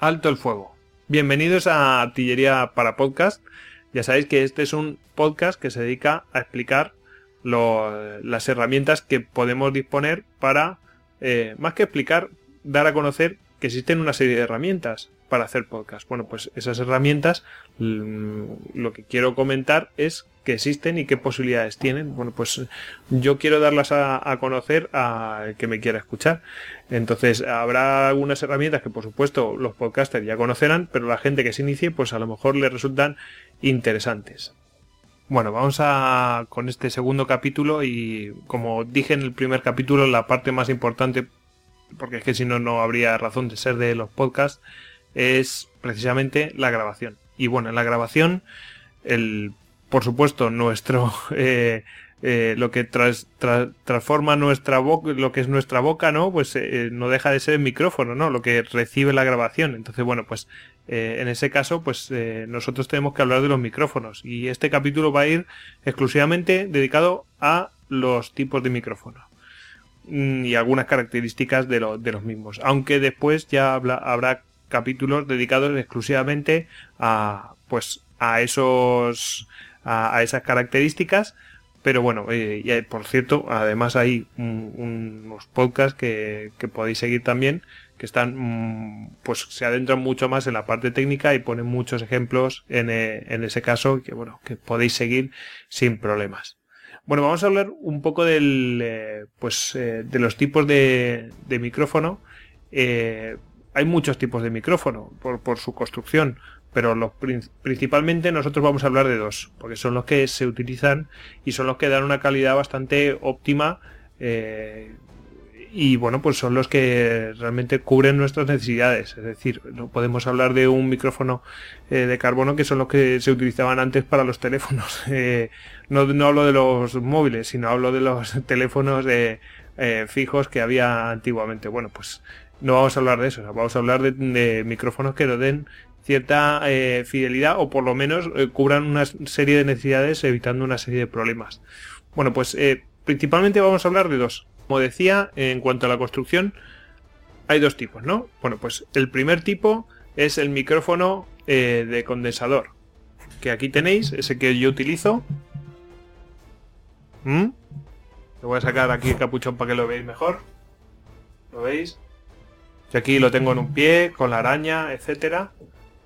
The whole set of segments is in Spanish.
Alto el fuego. Bienvenidos a Artillería para Podcast. Ya sabéis que este es un podcast que se dedica a explicar las herramientas que podemos disponer para, eh, más que explicar, dar a conocer que existen una serie de herramientas para hacer podcast. Bueno, pues esas herramientas mm, lo que quiero comentar es que existen y qué posibilidades tienen. Bueno, pues yo quiero darlas a, conocer a que me quiera escuchar. Entonces, habrá algunas herramientas que por supuesto los podcasters ya conocerán, pero la gente que se inicie, pues a lo mejor le resultan interesantes. Bueno, vamos a con este segundo capítulo y como dije en el primer capítulo, la parte más importante, porque es que si no, no habría razón de ser de los podcasts, es precisamente la grabación. Y bueno, en la grabación, el, por supuesto, nuestro, eh, eh, lo que transforma nuestra boca, lo que es nuestra boca, ¿no? Pues eh, no deja de ser el micrófono, ¿no? Lo que recibe la grabación. Entonces, bueno, pues en ese caso, pues nosotros tenemos que hablar de los micrófonos. Y este capítulo va a ir exclusivamente dedicado a los tipos de micrófono mm, y algunas características de, de los mismos. Aunque después ya habrá capítulos dedicados exclusivamente a pues a esos a, esas características. Pero bueno eh, y por cierto además hay unos podcasts que, podéis seguir también que están mm, pues se adentran mucho más en la parte técnica y ponen muchos ejemplos en, eh, en ese caso que bueno que podéis seguir sin problemas. Bueno vamos a hablar un poco del eh, pues de los tipos de micrófono hay muchos tipos de micrófono por, su construcción, pero principalmente nosotros vamos a hablar de dos, porque son los que se utilizan y son los que dan una calidad bastante óptima eh, y bueno, pues son los que realmente cubren nuestras necesidades. Es decir, no podemos hablar de un micrófono eh, de carbono que son los que se utilizaban antes para los teléfonos. Eh, no, no, hablo de los móviles, sino hablo de los teléfonos fijos que había antiguamente. Bueno, pues no vamos a hablar de eso, vamos a hablar de, micrófonos que nos den cierta eh, fidelidad o por lo menos eh, cubran una serie de necesidades evitando una serie de problemas. Bueno, pues eh, principalmente vamos a hablar de dos. Como decía, en cuanto a la construcción, hay dos tipos, ¿no? Bueno, pues el primer tipo es el micrófono de condensador, que aquí tenéis, ese que yo utilizo. ¿Mm? Voy a sacar aquí el capuchón para que lo veáis mejor. ¿Lo veis? Yo aquí lo tengo en un pie, con la araña, etcétera.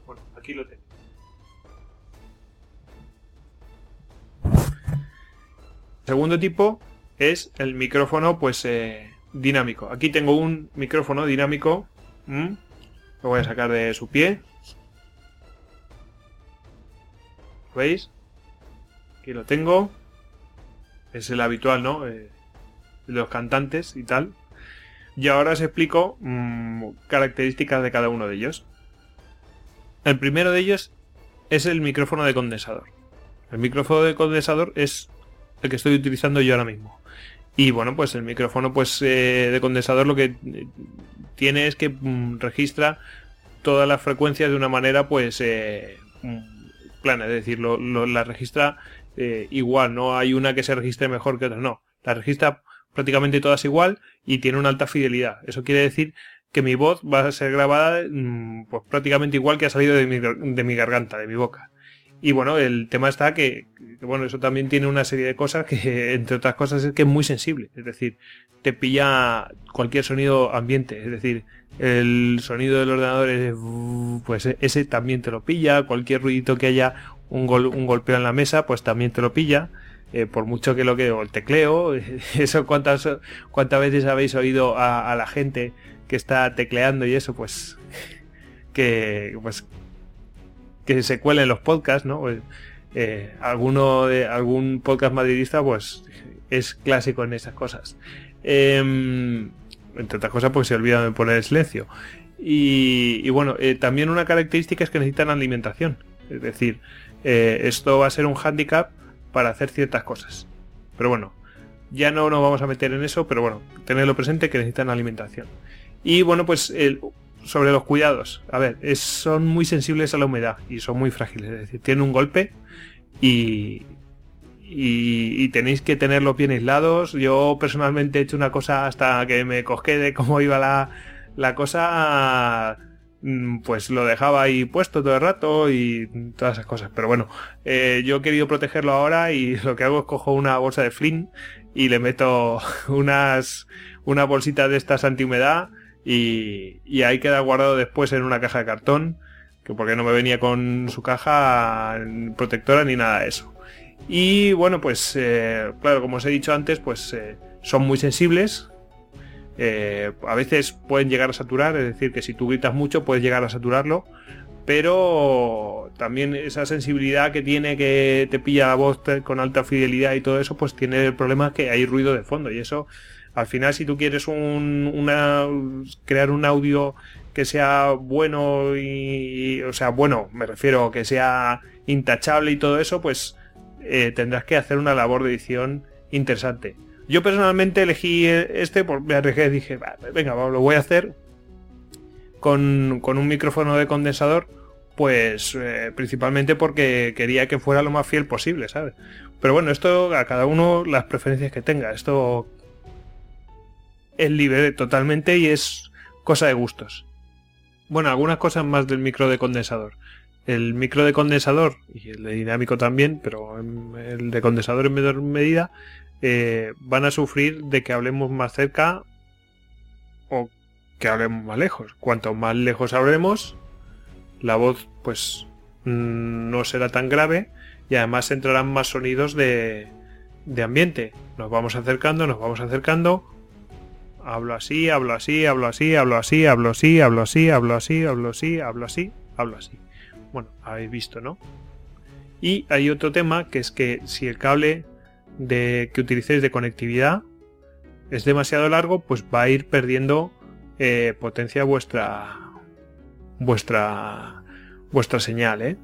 Bueno, aquí lo tengo. segundo tipo es el micrófono pues eh, dinámico. Aquí tengo un micrófono dinámico. Lo voy a sacar de su pie. ¿Veis? Aquí lo tengo. Es el habitual, ¿no? Eh, de los cantantes y tal. Y ahora os explico mm, características de cada uno de ellos. El primero de ellos es el micrófono de condensador. El micrófono de condensador es el que estoy utilizando yo ahora mismo. Y bueno, pues el micrófono pues, eh, de condensador lo que eh, tiene es que mm, registra todas las frecuencias de una manera pues eh, mm, plana, es decir, la registra igual, no hay una que se registre mejor que otra, no, la registra prácticamente todas igual y tiene una alta fidelidad. Eso quiere decir que mi voz va a ser grabada mm, pues prácticamente igual que ha salido de mi, garganta, de mi boca. Y bueno, el tema está que, bueno, eso también tiene una serie de cosas que, entre otras cosas, es que es muy sensible. Es decir, te pilla cualquier sonido ambiente. Es decir, el sonido del ordenador, es, pues ese también te lo pilla. Cualquier ruidito que haya, un, un golpeo en la mesa, pues también te lo pilla. Eh, por mucho que lo que, o el tecleo, eso cuántas, cuántas veces habéis oído a, la gente que está tecleando y eso, pues, que, pues, que se cuelen los podcasts, ¿no? Pues, eh, alguno de algún podcast madridista, pues, es clásico en esas cosas. Em, entre otras cosas, porque se olvida de poner el silencio. Y, bueno, eh, también una característica es que necesitan alimentación. Es decir, esto va a ser un handicap para hacer ciertas cosas. Pero bueno, ya no nos vamos a meter en eso, pero bueno, tenerlo presente que necesitan alimentación. Y bueno, pues sobre los cuidados. A ver, son muy sensibles a la humedad y son muy frágiles. Es decir, tienen un golpe y, y, tenéis que tenerlos bien aislados. Yo personalmente he hecho una cosa hasta que me cosqué de cómo iba la, la cosa pues lo dejaba ahí puesto todo el rato y todas esas cosas. Pero bueno, eh, yo he querido protegerlo ahora y lo que hago es cojo una bolsa de Flynn y le meto unas, una bolsita de estas antihumedad y, y ahí queda guardado después en una caja de cartón, que porque no me venía con su caja protectora ni nada de eso. Y bueno, pues eh, claro, como os he dicho antes, pues eh, son muy sensibles. Eh, a veces pueden llegar a saturar, es decir, que si tú gritas mucho puedes llegar a saturarlo. Pero también esa sensibilidad que tiene que te pilla la voz con alta fidelidad y todo eso, pues tiene el problema que hay ruido de fondo. Y eso, al final, si tú quieres un, crear un audio que sea bueno y, o sea, bueno, me refiero que sea intachable y todo eso, pues eh, tendrás que hacer una labor de edición interesante. Yo personalmente elegí este, por, me arriesgué y dije, venga, lo voy a hacer con, un micrófono de condensador, pues eh, principalmente porque quería que fuera lo más fiel posible, ¿sabes? Pero bueno, esto a cada uno las preferencias que tenga, esto es libre totalmente y es cosa de gustos. Bueno, algunas cosas más del micro de condensador el micro de condensador y el de dinámico también, pero el de condensador en menor medida, eh, van a sufrir de que hablemos más cerca o que hablemos más lejos. Cuanto más lejos hablemos, la voz pues mm, no será tan grave y además entrarán más sonidos de, de ambiente. Nos vamos acercando, nos vamos acercando. Hablo así, hablo así, hablo así, hablo así, hablo así, hablo así, hablo así, hablo así, hablo así, hablo así. Bueno, habéis visto, ¿no? Y hay otro tema que es que si el cable de, que utilicéis de conectividad es demasiado largo, pues va a ir perdiendo eh, potencia vuestra vuestra vuestra señal, ¿eh?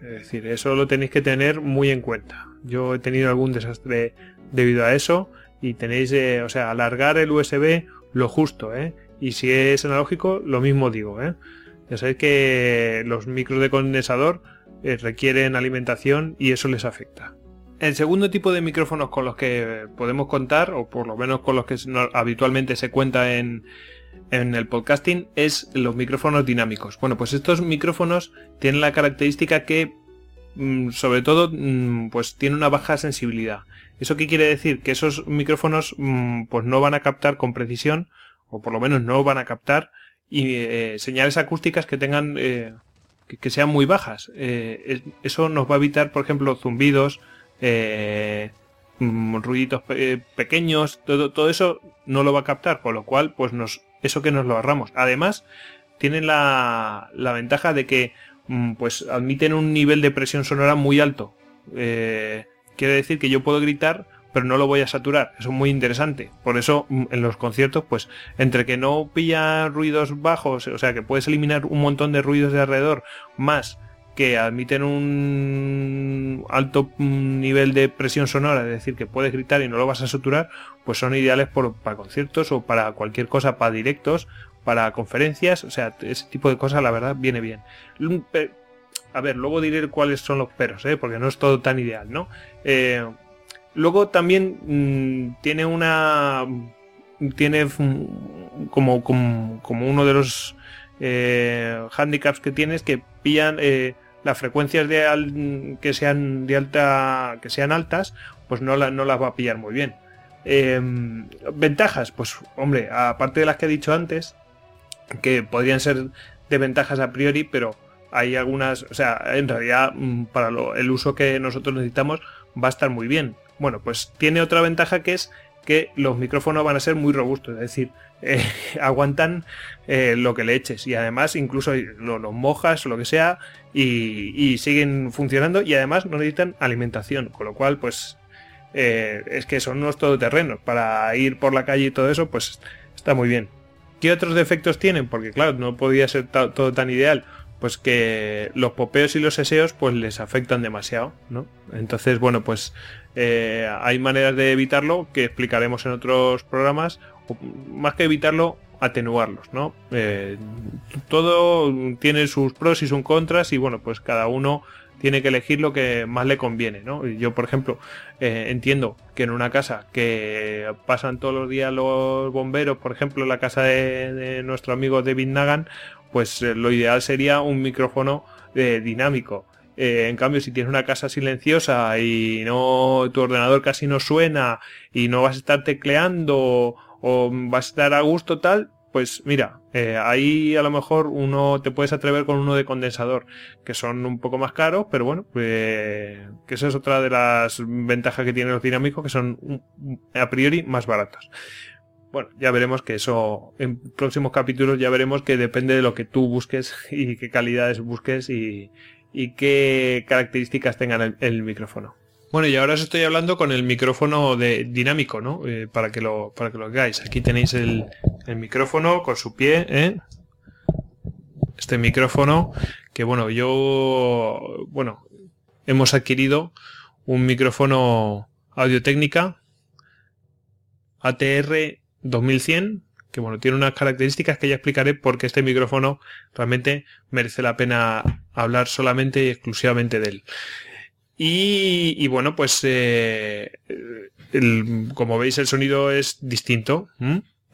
Es decir, eso lo tenéis que tener muy en cuenta. Yo he tenido algún desastre debido a eso y tenéis, eh, o sea, alargar el USB lo justo, ¿eh? Y si es analógico, lo mismo digo, ¿eh? Ya sabéis que los micros de condensador requieren alimentación y eso les afecta. El segundo tipo de micrófonos con los que podemos contar, o por lo menos con los que habitualmente se cuenta en, el podcasting, es los micrófonos dinámicos. Bueno, pues estos micrófonos tienen la característica que, mm, sobre todo, mm, pues tienen una baja sensibilidad. ¿Eso qué quiere decir? Que esos micrófonos mm, pues no van a captar con precisión, o por lo menos no van a captar eh, señales acústicas que tengan eh, que, sean muy bajas. Eh, eso nos va a evitar, por ejemplo, zumbidos, mm, ruiditos pequeños, todo, todo eso no lo va a captar, con lo cual, pues nos, eso que nos lo ahorramos. Además, tienen la, la ventaja de que mm, pues admiten un nivel de presión sonora muy alto. quiere decir que yo puedo gritar pero no lo voy a saturar. Eso es muy interesante. Por eso mm, en los conciertos, pues entre que no pilla ruidos bajos, o sea que puedes eliminar un montón de ruidos de alrededor, más que admiten un alto mm, nivel de presión sonora, es decir, que puedes gritar y no lo vas a saturar, pues son ideales para conciertos o para cualquier cosa, para directos, para conferencias, o sea, ese tipo de cosas la verdad viene bien. A ver, luego diré cuáles son los peros, ¿eh? porque no es todo tan ideal, ¿no? Eh, Luego también mm, tiene una. Tiene como, como, uno de los eh, handicaps que tiene es que pillan eh, las frecuencias de que sean de alta. que sean altas, pues no, no las va a pillar muy bien. Em, ventajas, pues hombre, aparte de las que he dicho antes, que podrían ser de ventajas a priori, pero hay algunas, o sea, en realidad mm, para el uso que nosotros necesitamos va a estar muy bien. Bueno, pues tiene otra ventaja que es que los micrófonos van a ser muy robustos, es decir, eh, aguantan eh, lo que le eches y además incluso los mojas o lo que sea y, siguen funcionando y además no necesitan alimentación, con lo cual pues eh, es que son unos todoterrenos para ir por la calle y todo eso pues está muy bien. ¿Qué otros defectos tienen? Porque claro, no podía ser todo tan ideal pues que los popeos y los eseos pues les afectan demasiado, ¿no? Entonces, bueno, pues eh, hay maneras de evitarlo que explicaremos en otros programas, más que evitarlo, atenuarlos, ¿no? Eh, todo tiene sus pros y sus contras y bueno, pues cada uno tiene que elegir lo que más le conviene, ¿no? Yo, por ejemplo, eh, entiendo que en una casa que pasan todos los días los bomberos, por ejemplo, la casa de, nuestro amigo David Nagan, pues lo ideal sería un micrófono dinámico. en cambio, si tienes una casa silenciosa y no tu ordenador casi no suena y no vas a estar tecleando o vas a estar a gusto tal, pues mira, eh, ahí a lo mejor uno te puedes atrever con uno de condensador, que son un poco más caros, pero bueno, pues, que esa es otra de las ventajas que tienen los dinámicos, que son a priori más baratos. Bueno, ya veremos que eso en próximos capítulos ya veremos que depende de lo que tú busques y qué calidades busques y, qué características tengan el micrófono. Bueno, y ahora os estoy hablando con el micrófono de dinámico, ¿no? Eh, para que lo para que lo veáis. Aquí tenéis el, micrófono con su pie, ¿eh? Este micrófono que bueno, yo bueno, hemos adquirido un micrófono Audio Técnica ATR 2100 que bueno, tiene unas características que ya explicaré porque este micrófono realmente merece la pena hablar solamente y exclusivamente de él. Y, bueno, pues eh, como veis el sonido es distinto,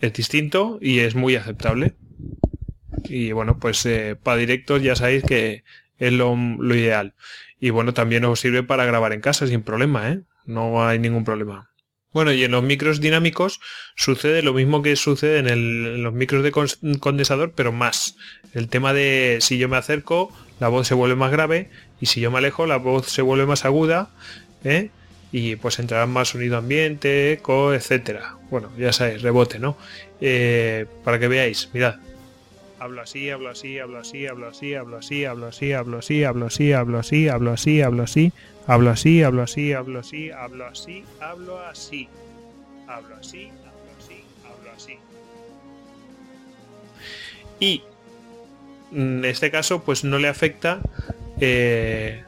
es distinto y es muy aceptable. Y bueno, pues eh, para directos ya sabéis que es lo, ideal. Y bueno, también os sirve para grabar en casa sin problema, ¿eh? No hay ningún problema. Bueno, y en los micros dinámicos sucede lo mismo que sucede en los micros de condensador, pero más. El tema de si yo me acerco, la voz se vuelve más grave y si yo me alejo la voz se vuelve más aguda ¿eh? y pues entrará más sonido ambiente, eco, etcétera. Bueno, ya sabéis, rebote, ¿no? Eh, para que veáis, mirad. Hablo así, hablo así, hablo así, hablo así, hablo así, hablo así, hablo así, hablo así, hablo así, hablo así, hablo así, hablo así, hablo así, hablo así, hablo así, hablo así, hablo así, hablo así, hablo así. Y en este caso, pues no le afecta eh,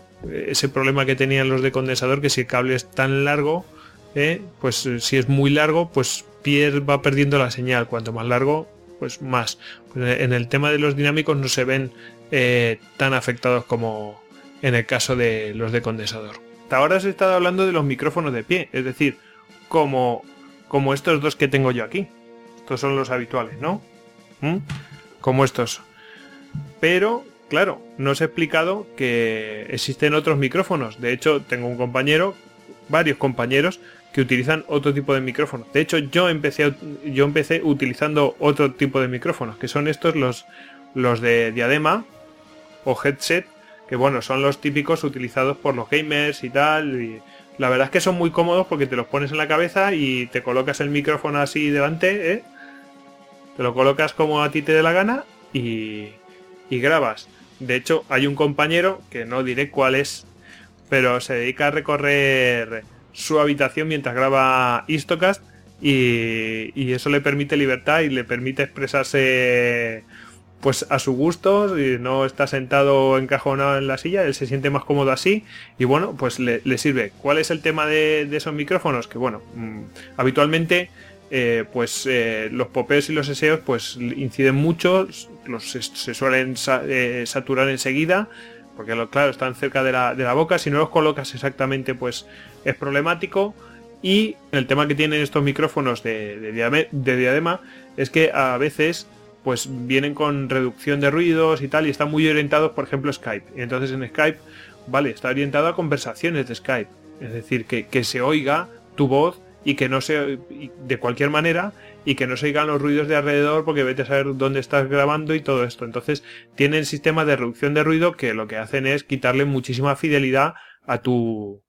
ese problema que tenían los de condensador, que si el cable es tan largo, eh, pues eh, si es muy largo, pues va perdiendo la señal. Cuanto más largo, pues más. Pues, en el tema de los dinámicos no se ven tan afectados como en el caso de los de condensador. Hasta ahora se ha estado hablando de los micrófonos de pie, es decir, como, como estos dos que tengo yo aquí. Estos son los habituales, ¿no? ¿Mm? Como estos. Pero Claro, no os he explicado que existen otros micrófonos. De hecho, tengo un compañero, varios compañeros, que utilizan otro tipo de micrófonos. De hecho, yo empecé, yo empecé utilizando otro tipo de micrófonos, que son estos los, los de diadema o headset, que bueno, son los típicos utilizados por los gamers y tal. Y la verdad es que son muy cómodos porque te los pones en la cabeza y te colocas el micrófono así delante, ¿eh? te lo colocas como a ti te dé la gana y, y grabas. De hecho, hay un compañero, que no diré cuál es, pero se dedica a recorrer su habitación mientras graba Istocast y, eso le permite libertad y le permite expresarse pues a su gusto, y no está sentado encajonado en la silla, él se siente más cómodo así y bueno, pues le, sirve. ¿Cuál es el tema de, esos micrófonos? Que bueno, mm, habitualmente eh, pues eh, los popeos y los eseos pues inciden mucho, los, se suelen eh, saturar enseguida, porque claro, están cerca de la, boca, si no los colocas exactamente pues es problemático. Y el tema que tienen estos micrófonos de, diadema es que a veces pues vienen con reducción de ruidos y tal y están muy orientados por ejemplo Skype. Entonces en Skype, vale, está orientado a conversaciones de Skype. Es decir, que, que se oiga tu voz y que no se de cualquier manera y que no se oigan los ruidos de alrededor porque vete a saber dónde estás grabando y todo esto. Entonces tienen sistemas de reducción de ruido que lo que hacen es quitarle muchísima fidelidad a tu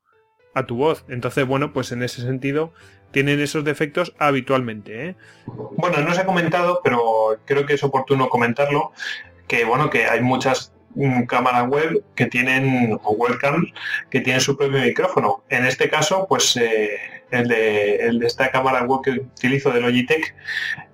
a tu voz. Entonces, bueno, pues en ese sentido tienen esos defectos habitualmente. ¿eh? Bueno, no se ha comentado, pero creo que es oportuno comentarlo, que bueno, que hay muchas mm, cámaras web que tienen, o webcams, que tienen su propio micrófono. En este caso, pues eh, el de, esta cámara web que utilizo de Logitech,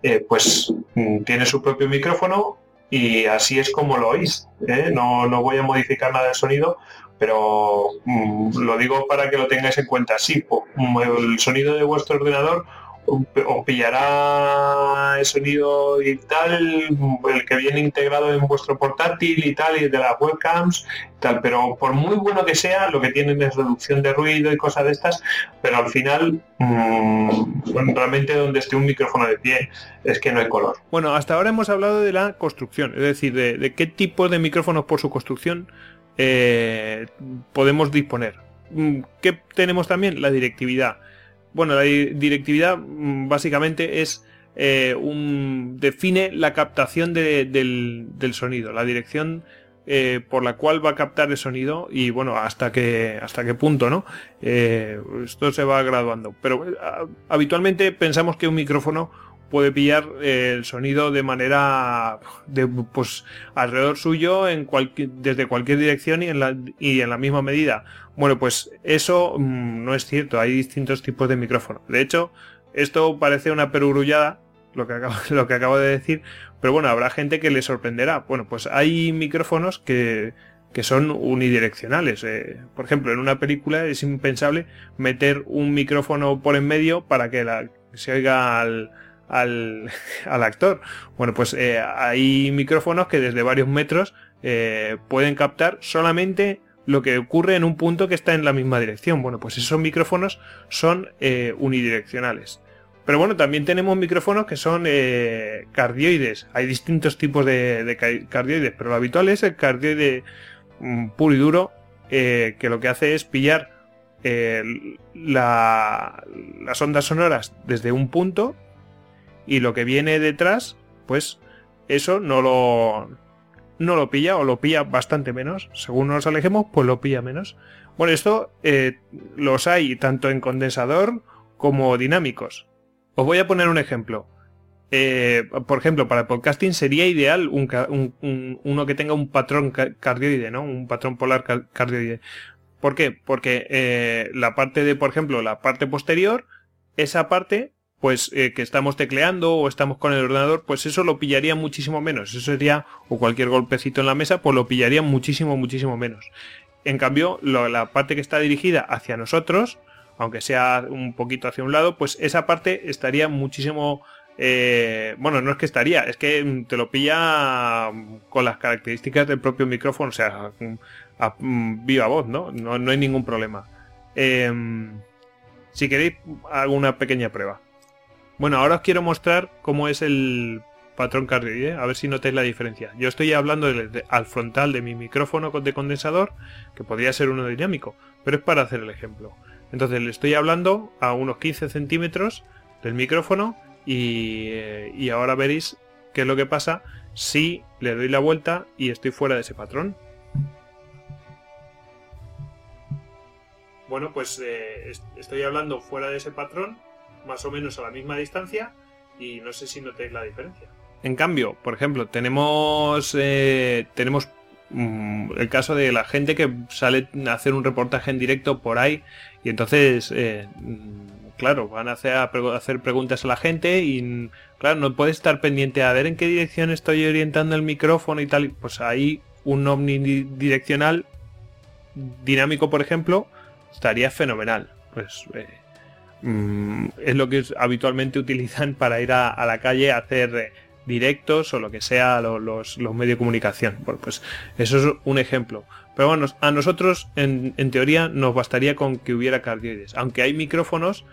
eh, pues mm, tiene su propio micrófono y así es como lo oís. ¿eh? No, no, voy a modificar nada del sonido, pero mm, lo digo para que lo tengáis en cuenta. Sí, el sonido de vuestro ordenador o pillará el sonido y tal, el que viene integrado en vuestro portátil y tal, y de las webcams, tal, pero por muy bueno que sea, lo que tienen es reducción de ruido y cosas de estas, pero al final, mm, realmente donde esté un micrófono de pie es que no hay color. Bueno, hasta ahora hemos hablado de la construcción, es decir, de, qué tipo de micrófonos por su construcción eh, podemos disponer. Mm, ¿Qué tenemos también? La directividad bueno, la directividad mm, básicamente es eh, un, define la captación del, sonido, la dirección eh, por la cual va a captar el sonido y bueno, hasta qué, hasta qué punto, ¿no? Eh, esto se va graduando. Pero habitualmente pensamos que un micrófono puede pillar el sonido de manera de, pues alrededor suyo en desde cualquier dirección y en la, y en la misma medida. Bueno, pues eso mm, no es cierto, hay distintos tipos de micrófonos. De hecho, esto parece una perugrullada, lo que, acabo, lo que acabo de decir, pero bueno, habrá gente que le sorprenderá. Bueno, pues hay micrófonos que, que son unidireccionales. Eh, por ejemplo, en una película es impensable meter un micrófono por en medio para que se oiga al, al, al actor. Bueno, pues eh, hay micrófonos que desde varios metros eh, pueden captar solamente lo que ocurre en un punto que está en la misma dirección. Bueno, pues esos micrófonos son eh, unidireccionales. Pero bueno, también tenemos micrófonos que son eh, cardioides. Hay distintos tipos de, cardioides, pero lo habitual es el cardioide mm, puro y duro, eh, que lo que hace es pillar las ondas sonoras desde un punto y lo que viene detrás, pues eso no lo, no lo pilla o lo pilla bastante menos. Según nos alejemos, pues lo pilla menos. Bueno, esto eh, los hay tanto en condensador como dinámicos. Os voy a poner un ejemplo. Eh, por ejemplo, para el podcasting sería ideal un, uno que tenga un patrón cardioide, ¿no? Un patrón polar cardioide. ¿Por qué? Porque eh, la parte de, por ejemplo, la parte posterior, esa parte pues eh, que estamos tecleando o estamos con el ordenador, pues eso lo pillaría muchísimo menos. Eso sería, o cualquier golpecito en la mesa, pues lo pillaría muchísimo, muchísimo menos. En cambio, la parte que está dirigida hacia nosotros, aunque sea un poquito hacia un lado, pues esa parte estaría muchísimo... Eh, bueno, no es que estaría, es que te lo pilla con las características del propio micrófono, o sea, viva voz, ¿no? ¿no? No hay ningún problema. Em, si queréis, hago una pequeña prueba. Bueno, ahora os quiero mostrar cómo es el patrón cardioide, a ver si notáis la diferencia. Yo estoy hablando al frontal de mi micrófono de condensador, que podría ser uno dinámico, pero es para hacer el ejemplo. Entonces le estoy hablando a unos 15 centímetros del micrófono y, eh, y ahora veréis qué es lo que pasa si le doy la vuelta y estoy fuera de ese patrón. Bueno, pues eh, estoy hablando fuera de ese patrón más o menos a la misma distancia y no sé si notéis la diferencia. En cambio, por ejemplo, tenemos, eh, tenemos mm, el caso de la gente que sale a hacer un reportaje en directo por ahí y entonces, eh, mm, claro, van a hacer, a hacer preguntas a la gente y, claro, no puedes estar pendiente a ver en qué dirección estoy orientando el micrófono y tal. Pues ahí un omnidireccional dinámico, por ejemplo, estaría fenomenal. Pues eh, Mm, es lo que habitualmente utilizan para ir a, la calle a hacer eh, directos o lo que sea los, medios de comunicación. Bueno, pues eso es un ejemplo. Pero bueno, a nosotros en, teoría nos bastaría con que hubiera cardioides. Aunque hay micrófonos,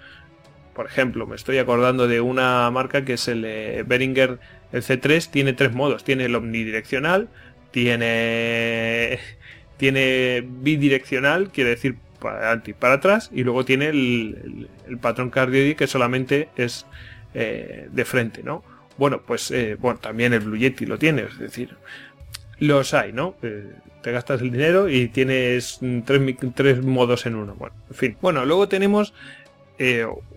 por ejemplo, me estoy acordando de una marca que es el eh, Behringer el C3, tiene tres modos. Tiene el omnidireccional, tiene, tiene bidireccional, quiere decir para adelante y para atrás, y luego tiene el, patrón cardioide que solamente es eh, de frente, ¿no? Bueno, pues eh, bueno, también el Blue lo tiene, es decir, los hay, ¿no? Eh, te gastas el dinero y tienes tres, tres, modos en uno. Bueno, en fin. Bueno, luego tenemos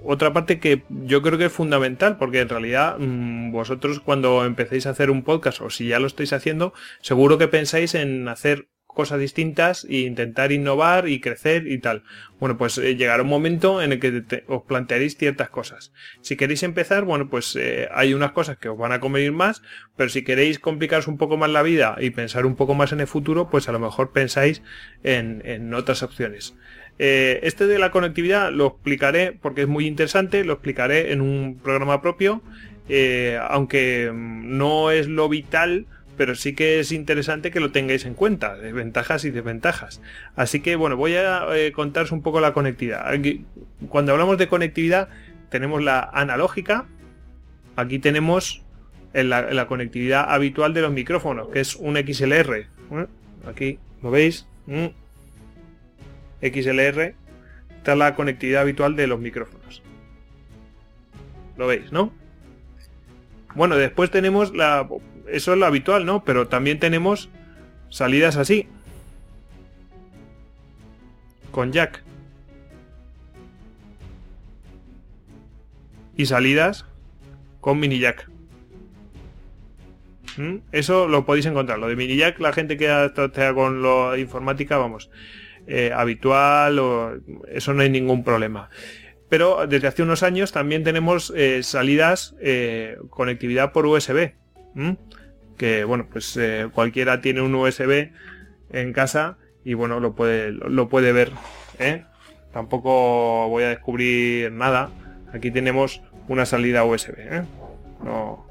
otra parte que yo creo que es fundamental, porque en realidad mm, vosotros cuando empecéis a hacer un podcast, o si ya lo estáis haciendo, seguro que pensáis en hacer cosas distintas e intentar innovar y crecer y tal. Bueno, pues eh, llegará un momento en el que os plantearéis ciertas cosas. Si queréis empezar, bueno, pues eh, hay unas cosas que os van a convenir más, pero si queréis complicaros un poco más la vida y pensar un poco más en el futuro, pues a lo mejor pensáis en, otras opciones. Eh, este de la conectividad lo explicaré porque es muy interesante, lo explicaré en un programa propio, aunque mm, no es lo vital, pero sí que es interesante que lo tengáis en cuenta, ventajas y desventajas. Así que bueno, voy a eh, contaros un poco la conectividad. cuando hablamos de conectividad, tenemos la analógica, aquí tenemos la, la, conectividad habitual de los micrófonos, que es un XLR. Aquí lo veis. Mm. XLR, está la conectividad habitual de los micrófonos. Lo veis, ¿no? Bueno, después tenemos la... Eso es lo habitual, ¿no? Pero también tenemos salidas así. Con jack. Y salidas con mini jack. ¿Mm? Eso lo podéis encontrar. Lo de mini jack, la gente que tratado con la informática, vamos, eh, habitual, o eso no hay ningún problema. Pero desde hace unos años también tenemos eh, salidas, eh, conectividad por USB. Que bueno, pues cualquiera tiene un USB en casa y bueno, lo puede, lo puede ver. Tampoco voy a descubrir nada. Aquí tenemos una salida USB. No,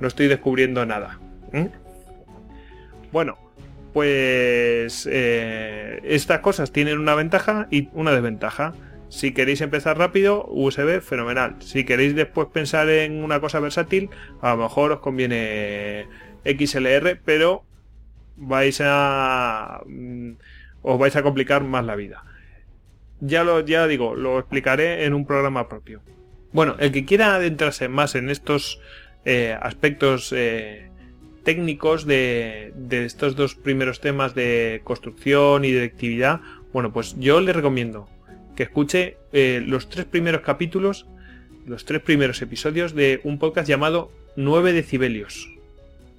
no estoy descubriendo nada. Bueno, pues eh, estas cosas tienen una ventaja y una desventaja. Si queréis empezar rápido, USB, fenomenal. Si queréis después pensar en una cosa versátil, a lo mejor os conviene XLR, pero vais a mm, os vais a complicar más la vida. Ya lo ya digo, lo explicaré en un programa propio. Bueno, el que quiera adentrarse más en estos eh, aspectos eh, técnicos de, estos dos primeros temas de construcción y directividad, bueno, pues yo le recomiendo que escuche eh, los tres primeros capítulos, los tres primeros episodios de un podcast llamado 9 decibelios.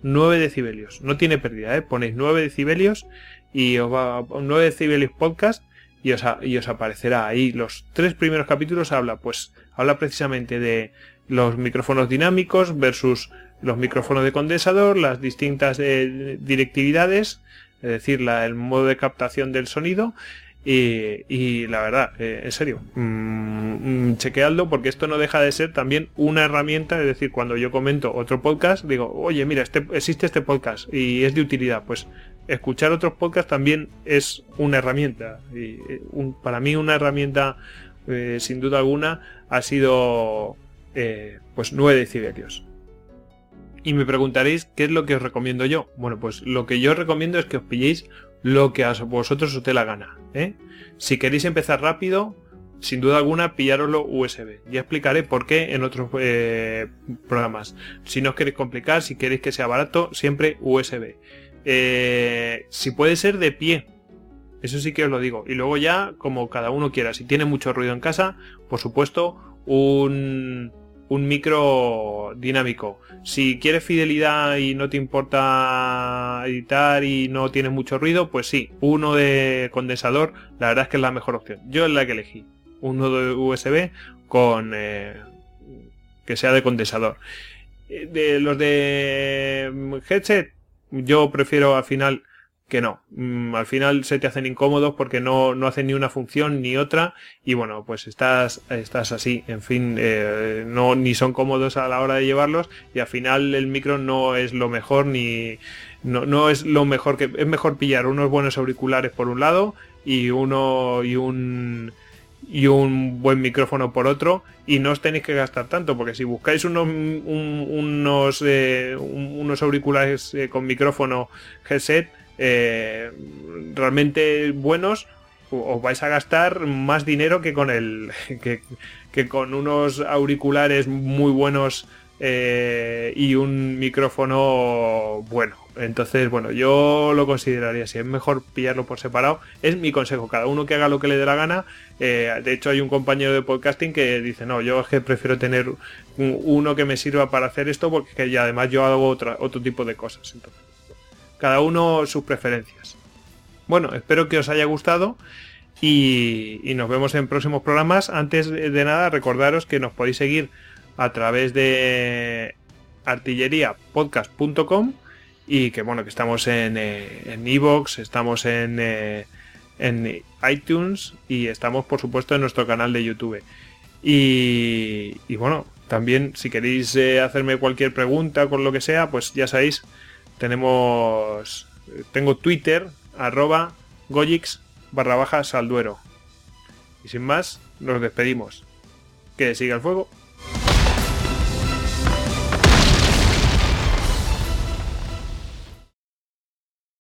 9 decibelios. No tiene pérdida, ¿eh? Ponéis 9 decibelios y os va 9 decibelios podcast y os, y os aparecerá ahí. Los tres primeros capítulos habla, pues, habla precisamente de los micrófonos dinámicos versus los micrófonos de condensador, las distintas eh, directividades, es decir, la, el modo de captación del sonido. Y, la verdad, eh, en serio, mmm, porque esto no deja de ser también una herramienta. Es decir, cuando yo comento otro podcast, digo, oye, mira, este, existe este podcast y es de utilidad. Pues escuchar otros podcasts también es una herramienta. Y, eh, para mí, una herramienta, sin duda alguna, ha sido pues 9 decibelios. Y me preguntaréis qué es lo que os recomiendo yo. Bueno, pues lo que yo recomiendo es que os pilléis lo que a vosotros os dé la gana. ¿eh? Si queréis empezar rápido, sin duda alguna, pillároslo USB. Ya explicaré por qué en otros eh, programas. Si no os queréis complicar, si queréis que sea barato, siempre USB. Eh, si puede ser de pie, eso sí que os lo digo. Y luego ya, como cada uno quiera. Si tiene mucho ruido en casa, por supuesto, un, un micro dinámico. Si quieres fidelidad y no te importa editar y no tienes mucho ruido, pues sí, uno de condensador, la verdad es que es la mejor opción. Yo es la que elegí. Uno de USB con eh, que sea de condensador. Eh, de los de headset, yo prefiero al final que no. Mm, al final se te hacen incómodos porque no, no hacen ni una función ni otra y bueno, pues estás, estás así, en fin, eh, no, ni son cómodos a la hora de llevarlos y al final el micro no es lo mejor ni, no, no es lo mejor que, es mejor pillar unos buenos auriculares por un lado y uno y un y un buen micrófono por otro y no os tenéis que gastar tanto porque si buscáis unos unos, eh, unos auriculares eh, con micrófono headset eh, realmente buenos, os vais a gastar más dinero que con el que, con unos auriculares muy buenos eh, y un micrófono bueno. Entonces, bueno, yo lo consideraría así. Es mejor pillarlo por separado. Es mi consejo. Cada uno que haga lo que le dé la gana. Eh, de hecho, hay un compañero de podcasting que dice, no, yo es que prefiero tener uno que me sirva para hacer esto porque ya además yo hago otro tipo de cosas. Entonces, cada uno sus preferencias. Bueno, espero que os haya gustado y, nos vemos en próximos programas. Antes de nada, recordaros que nos podéis seguir a través de artilleriapodcast.com y que bueno, que estamos en Evox, estamos en, eh, en iTunes y estamos por supuesto en nuestro canal de YouTube. Y, y bueno, también si queréis eh, hacerme cualquier pregunta con lo que sea, pues ya sabéis, tenemos, tengo Twitter, arroba goyix barra baja salduero. Y sin más, nos despedimos. Que siga el fuego.